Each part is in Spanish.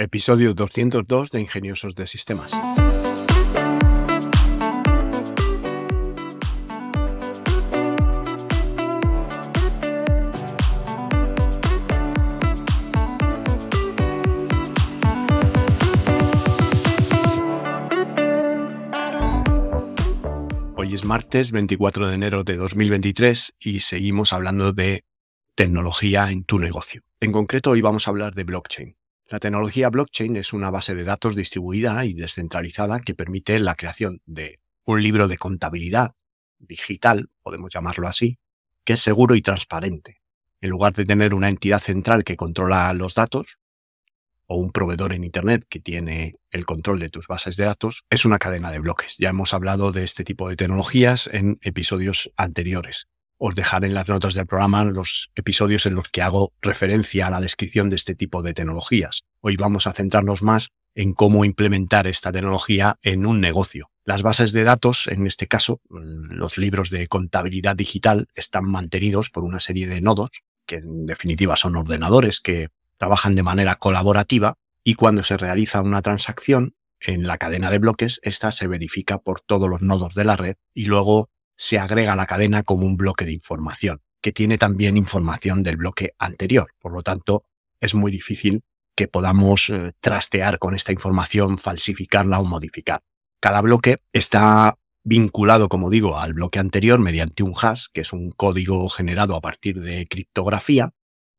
Episodio 202 de Ingeniosos de Sistemas. Hoy es martes 24 de enero de 2023 y seguimos hablando de tecnología en tu negocio. En concreto, hoy vamos a hablar de blockchain. La tecnología blockchain es una base de datos distribuida y descentralizada que permite la creación de un libro de contabilidad digital, podemos llamarlo así, que es seguro y transparente. En lugar de tener una entidad central que controla los datos, o un proveedor en Internet que tiene el control de tus bases de datos, es una cadena de bloques. Ya hemos hablado de este tipo de tecnologías en episodios anteriores os dejaré en las notas del programa los episodios en los que hago referencia a la descripción de este tipo de tecnologías. Hoy vamos a centrarnos más en cómo implementar esta tecnología en un negocio. Las bases de datos, en este caso, los libros de contabilidad digital, están mantenidos por una serie de nodos, que en definitiva son ordenadores que trabajan de manera colaborativa y cuando se realiza una transacción en la cadena de bloques, esta se verifica por todos los nodos de la red y luego se agrega a la cadena como un bloque de información, que tiene también información del bloque anterior. Por lo tanto, es muy difícil que podamos eh, trastear con esta información, falsificarla o modificar. Cada bloque está vinculado, como digo, al bloque anterior mediante un hash, que es un código generado a partir de criptografía,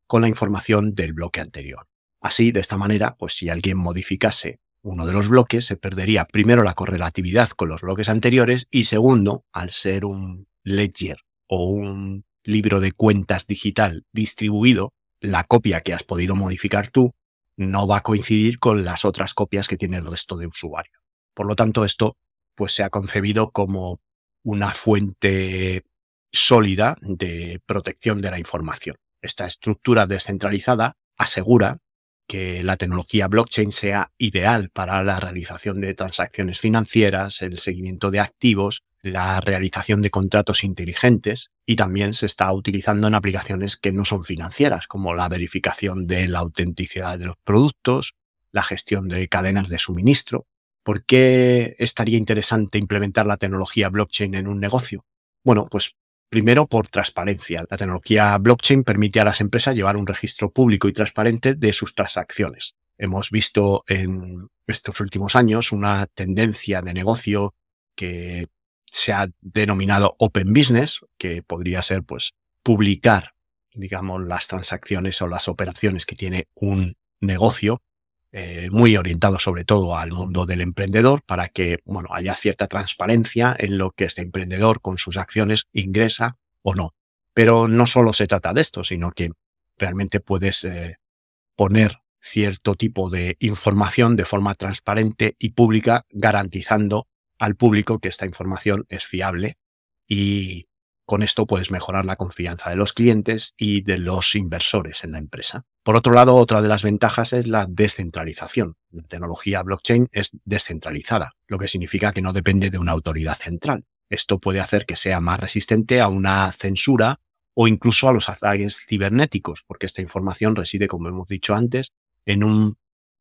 con la información del bloque anterior. Así, de esta manera, pues si alguien modificase uno de los bloques se perdería primero la correlatividad con los bloques anteriores y segundo, al ser un ledger o un libro de cuentas digital distribuido, la copia que has podido modificar tú no va a coincidir con las otras copias que tiene el resto de usuario. Por lo tanto, esto pues se ha concebido como una fuente sólida de protección de la información. Esta estructura descentralizada asegura que la tecnología blockchain sea ideal para la realización de transacciones financieras, el seguimiento de activos, la realización de contratos inteligentes y también se está utilizando en aplicaciones que no son financieras, como la verificación de la autenticidad de los productos, la gestión de cadenas de suministro. ¿Por qué estaría interesante implementar la tecnología blockchain en un negocio? Bueno, pues Primero, por transparencia. La tecnología blockchain permite a las empresas llevar un registro público y transparente de sus transacciones. Hemos visto en estos últimos años una tendencia de negocio que se ha denominado Open Business, que podría ser pues publicar, digamos, las transacciones o las operaciones que tiene un negocio eh, muy orientado sobre todo al mundo del emprendedor para que bueno, haya cierta transparencia en lo que este emprendedor con sus acciones ingresa o no. Pero no solo se trata de esto, sino que realmente puedes eh, poner cierto tipo de información de forma transparente y pública, garantizando al público que esta información es fiable y con esto puedes mejorar la confianza de los clientes y de los inversores en la empresa. Por otro lado, otra de las ventajas es la descentralización. La tecnología blockchain es descentralizada, lo que significa que no depende de una autoridad central. Esto puede hacer que sea más resistente a una censura o incluso a los ataques cibernéticos, porque esta información reside, como hemos dicho antes, en un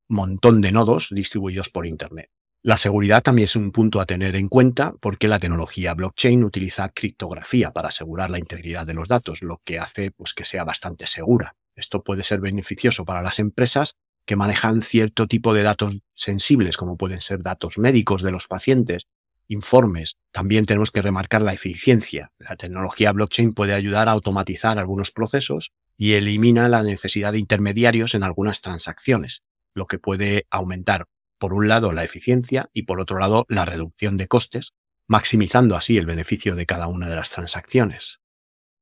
montón de nodos distribuidos por Internet. La seguridad también es un punto a tener en cuenta porque la tecnología blockchain utiliza criptografía para asegurar la integridad de los datos, lo que hace pues, que sea bastante segura. Esto puede ser beneficioso para las empresas que manejan cierto tipo de datos sensibles, como pueden ser datos médicos de los pacientes, informes. También tenemos que remarcar la eficiencia. La tecnología blockchain puede ayudar a automatizar algunos procesos y elimina la necesidad de intermediarios en algunas transacciones, lo que puede aumentar por un lado la eficiencia y por otro lado la reducción de costes, maximizando así el beneficio de cada una de las transacciones.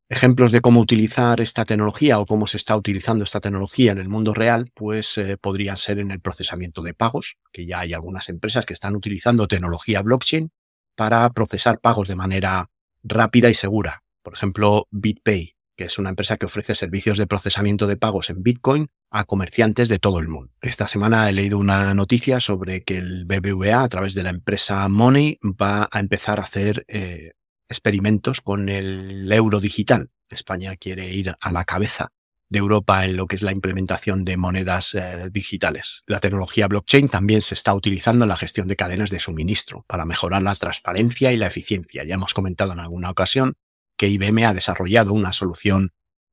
Ejemplos de cómo utilizar esta tecnología o cómo se está utilizando esta tecnología en el mundo real, pues eh, podrían ser en el procesamiento de pagos, que ya hay algunas empresas que están utilizando tecnología blockchain para procesar pagos de manera rápida y segura. Por ejemplo, BitPay, que es una empresa que ofrece servicios de procesamiento de pagos en Bitcoin a comerciantes de todo el mundo. Esta semana he leído una noticia sobre que el BBVA, a través de la empresa Money, va a empezar a hacer eh, experimentos con el euro digital. España quiere ir a la cabeza de Europa en lo que es la implementación de monedas eh, digitales. La tecnología blockchain también se está utilizando en la gestión de cadenas de suministro para mejorar la transparencia y la eficiencia. Ya hemos comentado en alguna ocasión que IBM ha desarrollado una solución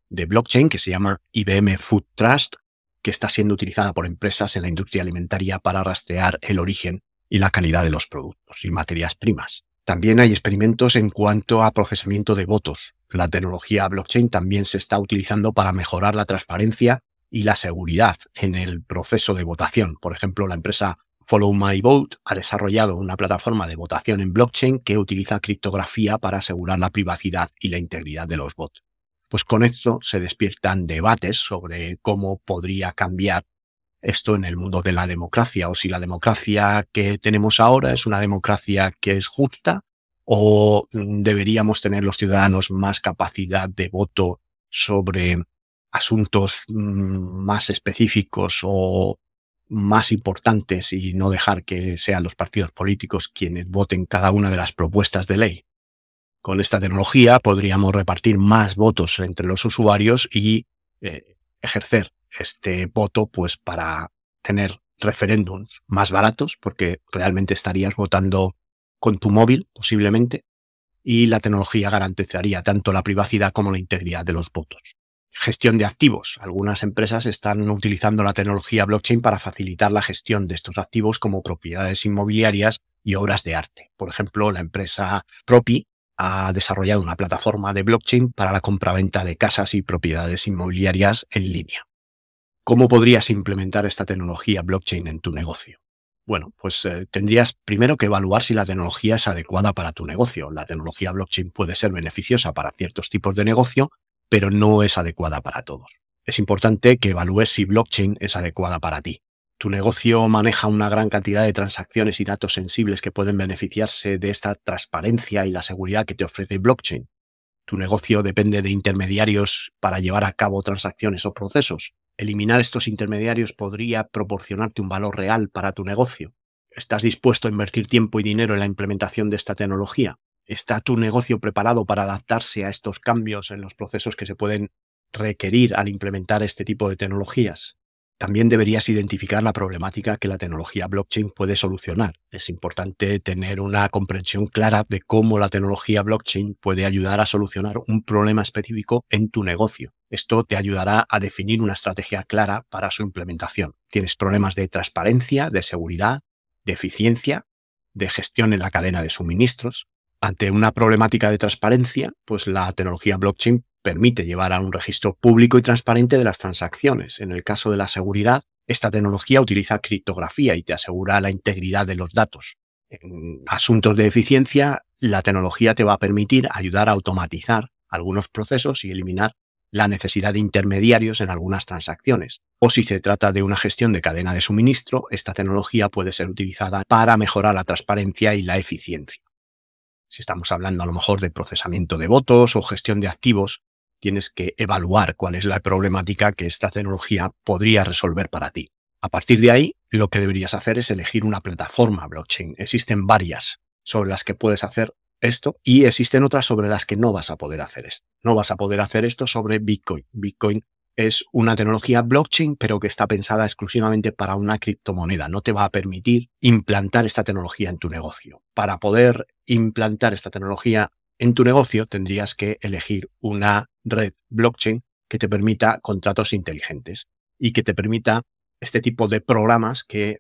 de blockchain que se llama IBM Food Trust, que está siendo utilizada por empresas en la industria alimentaria para rastrear el origen y la calidad de los productos y materias primas. También hay experimentos en cuanto a procesamiento de votos. La tecnología blockchain también se está utilizando para mejorar la transparencia y la seguridad en el proceso de votación. Por ejemplo, la empresa Follow My Vote ha desarrollado una plataforma de votación en blockchain que utiliza criptografía para asegurar la privacidad y la integridad de los votos. Pues con esto se despiertan debates sobre cómo podría cambiar esto en el mundo de la democracia o si la democracia que tenemos ahora es una democracia que es justa o deberíamos tener los ciudadanos más capacidad de voto sobre asuntos mm, más específicos o más importantes y no dejar que sean los partidos políticos quienes voten cada una de las propuestas de ley. Con esta tecnología podríamos repartir más votos entre los usuarios y eh, ejercer este voto pues para tener referéndums más baratos porque realmente estarías votando con tu móvil posiblemente y la tecnología garantizaría tanto la privacidad como la integridad de los votos. Gestión de activos. Algunas empresas están utilizando la tecnología blockchain para facilitar la gestión de estos activos como propiedades inmobiliarias y obras de arte. Por ejemplo, la empresa Propi ha desarrollado una plataforma de blockchain para la compraventa de casas y propiedades inmobiliarias en línea. ¿Cómo podrías implementar esta tecnología blockchain en tu negocio? Bueno, pues eh, tendrías primero que evaluar si la tecnología es adecuada para tu negocio. La tecnología blockchain puede ser beneficiosa para ciertos tipos de negocio, pero no es adecuada para todos. Es importante que evalúes si blockchain es adecuada para ti. Tu negocio maneja una gran cantidad de transacciones y datos sensibles que pueden beneficiarse de esta transparencia y la seguridad que te ofrece blockchain. Tu negocio depende de intermediarios para llevar a cabo transacciones o procesos. Eliminar estos intermediarios podría proporcionarte un valor real para tu negocio. ¿Estás dispuesto a invertir tiempo y dinero en la implementación de esta tecnología? ¿Está tu negocio preparado para adaptarse a estos cambios en los procesos que se pueden requerir al implementar este tipo de tecnologías? También deberías identificar la problemática que la tecnología blockchain puede solucionar. Es importante tener una comprensión clara de cómo la tecnología blockchain puede ayudar a solucionar un problema específico en tu negocio. Esto te ayudará a definir una estrategia clara para su implementación. Tienes problemas de transparencia, de seguridad, de eficiencia, de gestión en la cadena de suministros. Ante una problemática de transparencia, pues la tecnología blockchain permite llevar a un registro público y transparente de las transacciones. En el caso de la seguridad, esta tecnología utiliza criptografía y te asegura la integridad de los datos. En asuntos de eficiencia, la tecnología te va a permitir ayudar a automatizar algunos procesos y eliminar la necesidad de intermediarios en algunas transacciones. O si se trata de una gestión de cadena de suministro, esta tecnología puede ser utilizada para mejorar la transparencia y la eficiencia. Si estamos hablando a lo mejor de procesamiento de votos o gestión de activos, tienes que evaluar cuál es la problemática que esta tecnología podría resolver para ti. A partir de ahí, lo que deberías hacer es elegir una plataforma blockchain. Existen varias sobre las que puedes hacer esto y existen otras sobre las que no vas a poder hacer esto. No vas a poder hacer esto sobre Bitcoin. Bitcoin es una tecnología blockchain, pero que está pensada exclusivamente para una criptomoneda. No te va a permitir implantar esta tecnología en tu negocio. Para poder implantar esta tecnología en tu negocio, tendrías que elegir una red blockchain que te permita contratos inteligentes y que te permita este tipo de programas que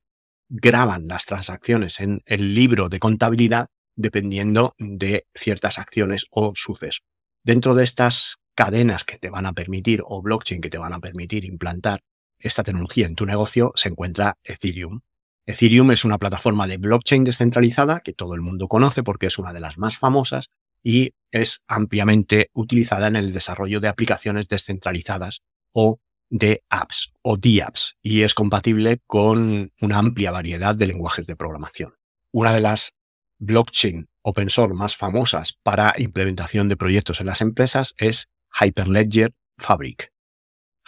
graban las transacciones en el libro de contabilidad dependiendo de ciertas acciones o sucesos. Dentro de estas cadenas que te van a permitir o blockchain que te van a permitir implantar esta tecnología en tu negocio se encuentra Ethereum. Ethereum es una plataforma de blockchain descentralizada que todo el mundo conoce porque es una de las más famosas y es ampliamente utilizada en el desarrollo de aplicaciones descentralizadas o de apps o DApps y es compatible con una amplia variedad de lenguajes de programación. Una de las blockchain open source más famosas para implementación de proyectos en las empresas es Hyperledger Fabric.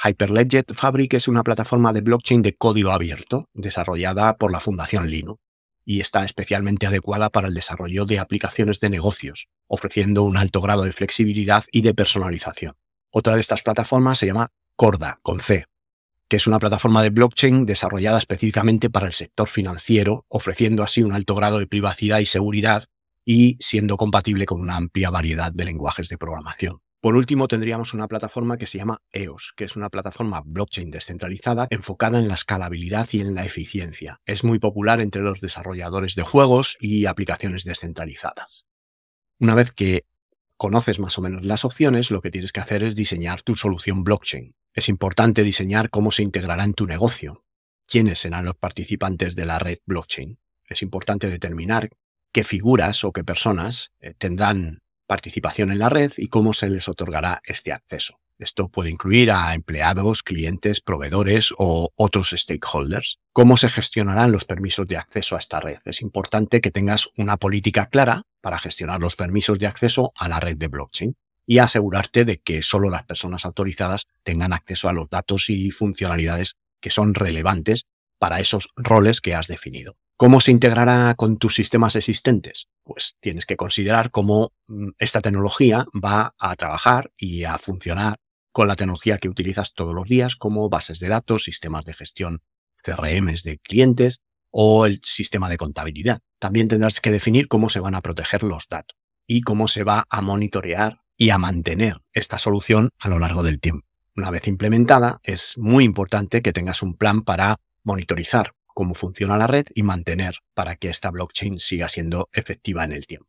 Hyperledger Fabric es una plataforma de blockchain de código abierto desarrollada por la Fundación Linux y está especialmente adecuada para el desarrollo de aplicaciones de negocios, ofreciendo un alto grado de flexibilidad y de personalización. Otra de estas plataformas se llama Corda, con C, que es una plataforma de blockchain desarrollada específicamente para el sector financiero, ofreciendo así un alto grado de privacidad y seguridad y siendo compatible con una amplia variedad de lenguajes de programación. Por último, tendríamos una plataforma que se llama EOS, que es una plataforma blockchain descentralizada enfocada en la escalabilidad y en la eficiencia. Es muy popular entre los desarrolladores de juegos y aplicaciones descentralizadas. Una vez que conoces más o menos las opciones, lo que tienes que hacer es diseñar tu solución blockchain. Es importante diseñar cómo se integrará en tu negocio, quiénes serán los participantes de la red blockchain. Es importante determinar qué figuras o qué personas eh, tendrán participación en la red y cómo se les otorgará este acceso. Esto puede incluir a empleados, clientes, proveedores o otros stakeholders. ¿Cómo se gestionarán los permisos de acceso a esta red? Es importante que tengas una política clara para gestionar los permisos de acceso a la red de blockchain y asegurarte de que solo las personas autorizadas tengan acceso a los datos y funcionalidades que son relevantes para esos roles que has definido. ¿Cómo se integrará con tus sistemas existentes? Pues tienes que considerar cómo mm, esta tecnología va a trabajar y a funcionar con la tecnología que utilizas todos los días, como bases de datos, sistemas de gestión CRMs de clientes o el sistema de contabilidad. También tendrás que definir cómo se van a proteger los datos y cómo se va a monitorear y a mantener esta solución a lo largo del tiempo. Una vez implementada, es muy importante que tengas un plan para monitorizar cómo funciona la red y mantener para que esta blockchain siga siendo efectiva en el tiempo.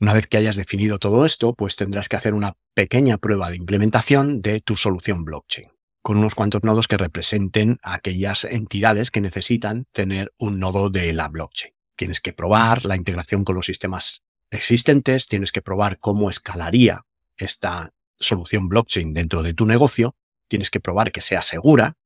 Una vez que hayas definido todo esto, pues tendrás que hacer una pequeña prueba de implementación de tu solución blockchain, con unos cuantos nodos que representen a aquellas entidades que necesitan tener un nodo de la blockchain. Tienes que probar la integración con los sistemas existentes, tienes que probar cómo escalaría esta solución blockchain dentro de tu negocio, tienes que probar que sea segura,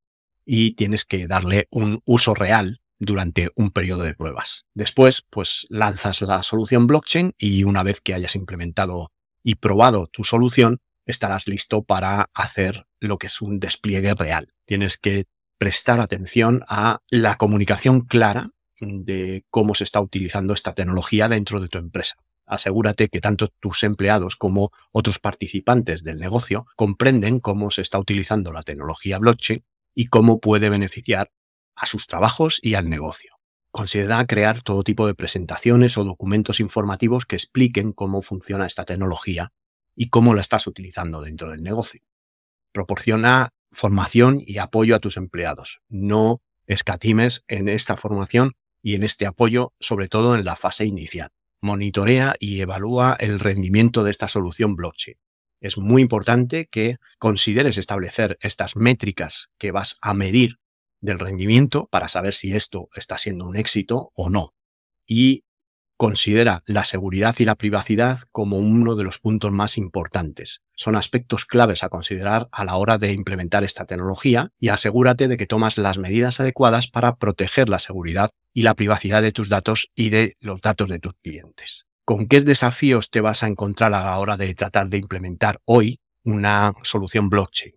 y tienes que darle un uso real durante un periodo de pruebas. Después, pues lanzas la solución blockchain y una vez que hayas implementado y probado tu solución, estarás listo para hacer lo que es un despliegue real. Tienes que prestar atención a la comunicación clara de cómo se está utilizando esta tecnología dentro de tu empresa. Asegúrate que tanto tus empleados como otros participantes del negocio comprenden cómo se está utilizando la tecnología blockchain y cómo puede beneficiar a sus trabajos y al negocio. Considera crear todo tipo de presentaciones o documentos informativos que expliquen cómo funciona esta tecnología y cómo la estás utilizando dentro del negocio. Proporciona formación y apoyo a tus empleados. No escatimes en esta formación y en este apoyo, sobre todo en la fase inicial. Monitorea y evalúa el rendimiento de esta solución blockchain es muy importante que consideres establecer estas métricas que vas a medir del rendimiento para saber si esto está siendo un éxito o no. Y considera la seguridad y la privacidad como uno de los puntos más importantes. Son aspectos claves a considerar a la hora de implementar esta tecnología y asegúrate de que tomas las medidas adecuadas para proteger la seguridad y la privacidad de tus datos y de los datos de tus clientes. ¿Con qué desafíos te vas a encontrar a la hora de tratar de implementar hoy una solución blockchain?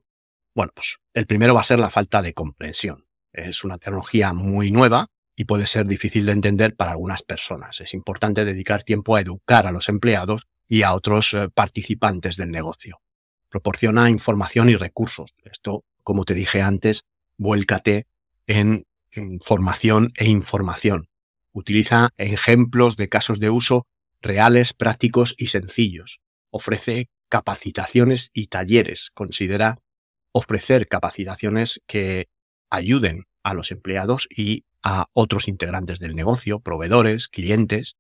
Bueno, pues el primero va a ser la falta de comprensión. Es una tecnología muy nueva y puede ser difícil de entender para algunas personas. Es importante dedicar tiempo a educar a los empleados y a otros eh, participantes del negocio. Proporciona información y recursos. Esto, como te dije antes, vuélcate en, en formación e información. Utiliza ejemplos de casos de uso reales, prácticos y sencillos. Ofrece capacitaciones y talleres. Considera ofrecer capacitaciones que ayuden a los empleados y a otros integrantes del negocio, proveedores, clientes,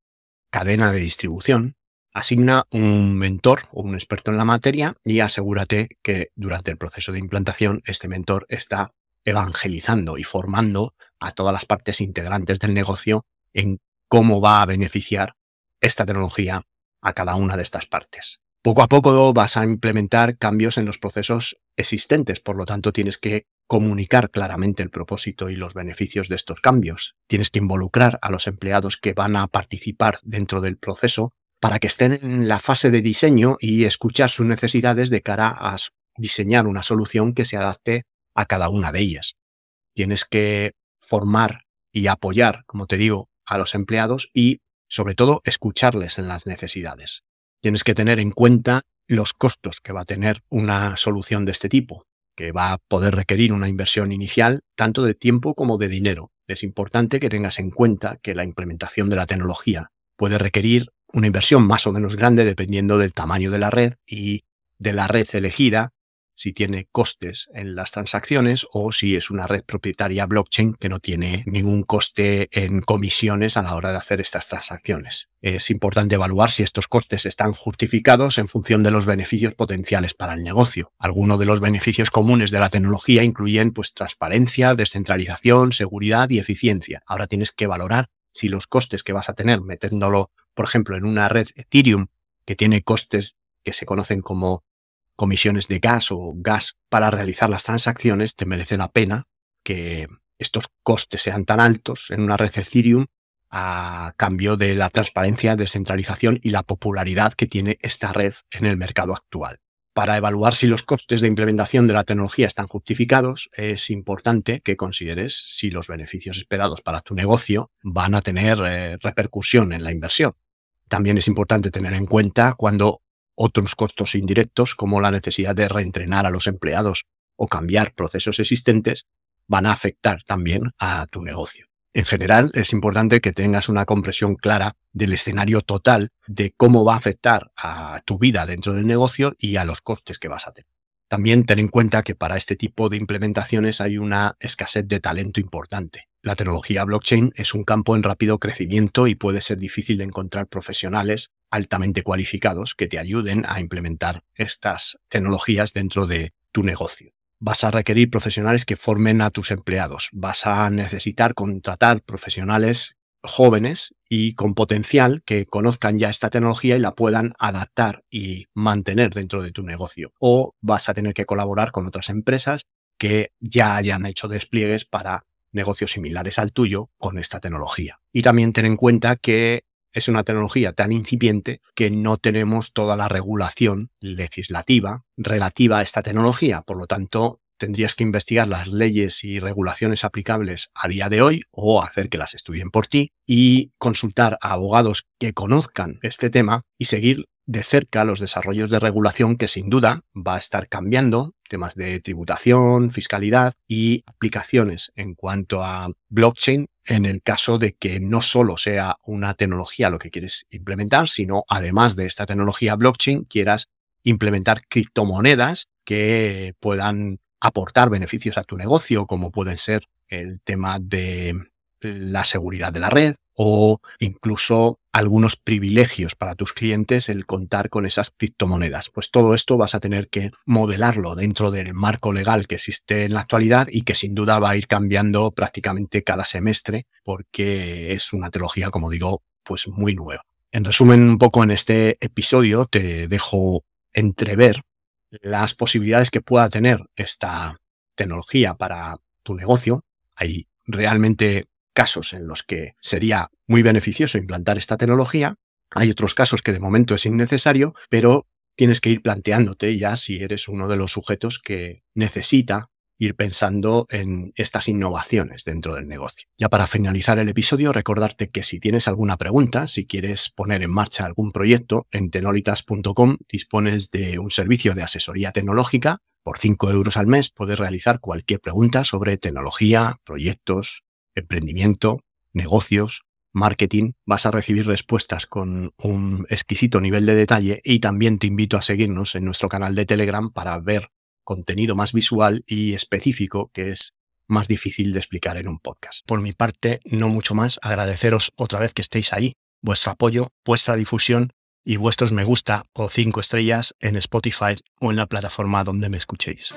cadena de distribución. Asigna un mentor o un experto en la materia y asegúrate que durante el proceso de implantación este mentor está evangelizando y formando a todas las partes integrantes del negocio en cómo va a beneficiar esta tecnología a cada una de estas partes. Poco a poco vas a implementar cambios en los procesos existentes, por lo tanto tienes que comunicar claramente el propósito y los beneficios de estos cambios. Tienes que involucrar a los empleados que van a participar dentro del proceso para que estén en la fase de diseño y escuchar sus necesidades de cara a diseñar una solución que se adapte a cada una de ellas. Tienes que formar y apoyar, como te digo, a los empleados y sobre todo escucharles en las necesidades. Tienes que tener en cuenta los costos que va a tener una solución de este tipo que va a poder requerir una inversión inicial tanto de tiempo como de dinero. Es importante que tengas en cuenta que la implementación de la tecnología puede requerir una inversión más o menos grande dependiendo del tamaño de la red y de la red elegida si tiene costes en las transacciones o si es una red propietaria blockchain que no tiene ningún coste en comisiones a la hora de hacer estas transacciones. Es importante evaluar si estos costes están justificados en función de los beneficios potenciales para el negocio. Algunos de los beneficios comunes de la tecnología incluyen pues transparencia, descentralización, seguridad y eficiencia. Ahora tienes que valorar si los costes que vas a tener metiéndolo, por ejemplo, en una red Ethereum que tiene costes que se conocen como comisiones de gas o gas para realizar las transacciones, te merece la pena que estos costes sean tan altos en una red Ethereum a cambio de la transparencia, descentralización y la popularidad que tiene esta red en el mercado actual. Para evaluar si los costes de implementación de la tecnología están justificados, es importante que consideres si los beneficios esperados para tu negocio van a tener eh, repercusión en la inversión. También es importante tener en cuenta cuando otros costos indirectos, como la necesidad de reentrenar a los empleados o cambiar procesos existentes, van a afectar también a tu negocio. En general, es importante que tengas una compresión clara del escenario total de cómo va a afectar a tu vida dentro del negocio y a los costes que vas a tener. También ten en cuenta que para este tipo de implementaciones hay una escasez de talento importante. La tecnología blockchain es un campo en rápido crecimiento y puede ser difícil de encontrar profesionales altamente cualificados que te ayuden a implementar estas tecnologías dentro de tu negocio. Vas a requerir profesionales que formen a tus empleados. Vas a necesitar contratar profesionales jóvenes y con potencial que conozcan ya esta tecnología y la puedan adaptar y mantener dentro de tu negocio. O vas a tener que colaborar con otras empresas que ya hayan hecho despliegues para negocios similares al tuyo con esta tecnología. Y también ten en cuenta que es una tecnología tan incipiente que no tenemos toda la regulación legislativa relativa a esta tecnología. Por lo tanto, tendrías que investigar las leyes y regulaciones aplicables a día de hoy o hacer que las estudien por ti y consultar a abogados que conozcan este tema y seguir de cerca los desarrollos de regulación que sin duda va a estar cambiando, temas de tributación, fiscalidad y aplicaciones en cuanto a blockchain en el caso de que no solo sea una tecnología lo que quieres implementar, sino además de esta tecnología blockchain quieras implementar criptomonedas que puedan aportar beneficios a tu negocio, como pueden ser el tema de la seguridad de la red o incluso algunos privilegios para tus clientes el contar con esas criptomonedas. Pues todo esto vas a tener que modelarlo dentro del marco legal que existe en la actualidad y que sin duda va a ir cambiando prácticamente cada semestre porque es una tecnología, como digo, pues muy nueva. En resumen, un poco en este episodio te dejo entrever las posibilidades que pueda tener esta tecnología para tu negocio. Hay realmente casos en los que sería muy beneficioso implantar esta tecnología. Hay otros casos que de momento es innecesario, pero tienes que ir planteándote ya si eres uno de los sujetos que necesita ir pensando en estas innovaciones dentro del negocio. Ya para finalizar el episodio, recordarte que si tienes alguna pregunta, si quieres poner en marcha algún proyecto, en tenolitas.com dispones de un servicio de asesoría tecnológica. Por 5 euros al mes puedes realizar cualquier pregunta sobre tecnología, proyectos, emprendimiento, negocios, marketing, vas a recibir respuestas con un exquisito nivel de detalle y también te invito a seguirnos en nuestro canal de Telegram para ver contenido más visual y específico que es más difícil de explicar en un podcast. Por mi parte, no mucho más, agradeceros otra vez que estéis ahí, vuestro apoyo, vuestra difusión y vuestros me gusta o cinco estrellas en Spotify o en la plataforma donde me escuchéis.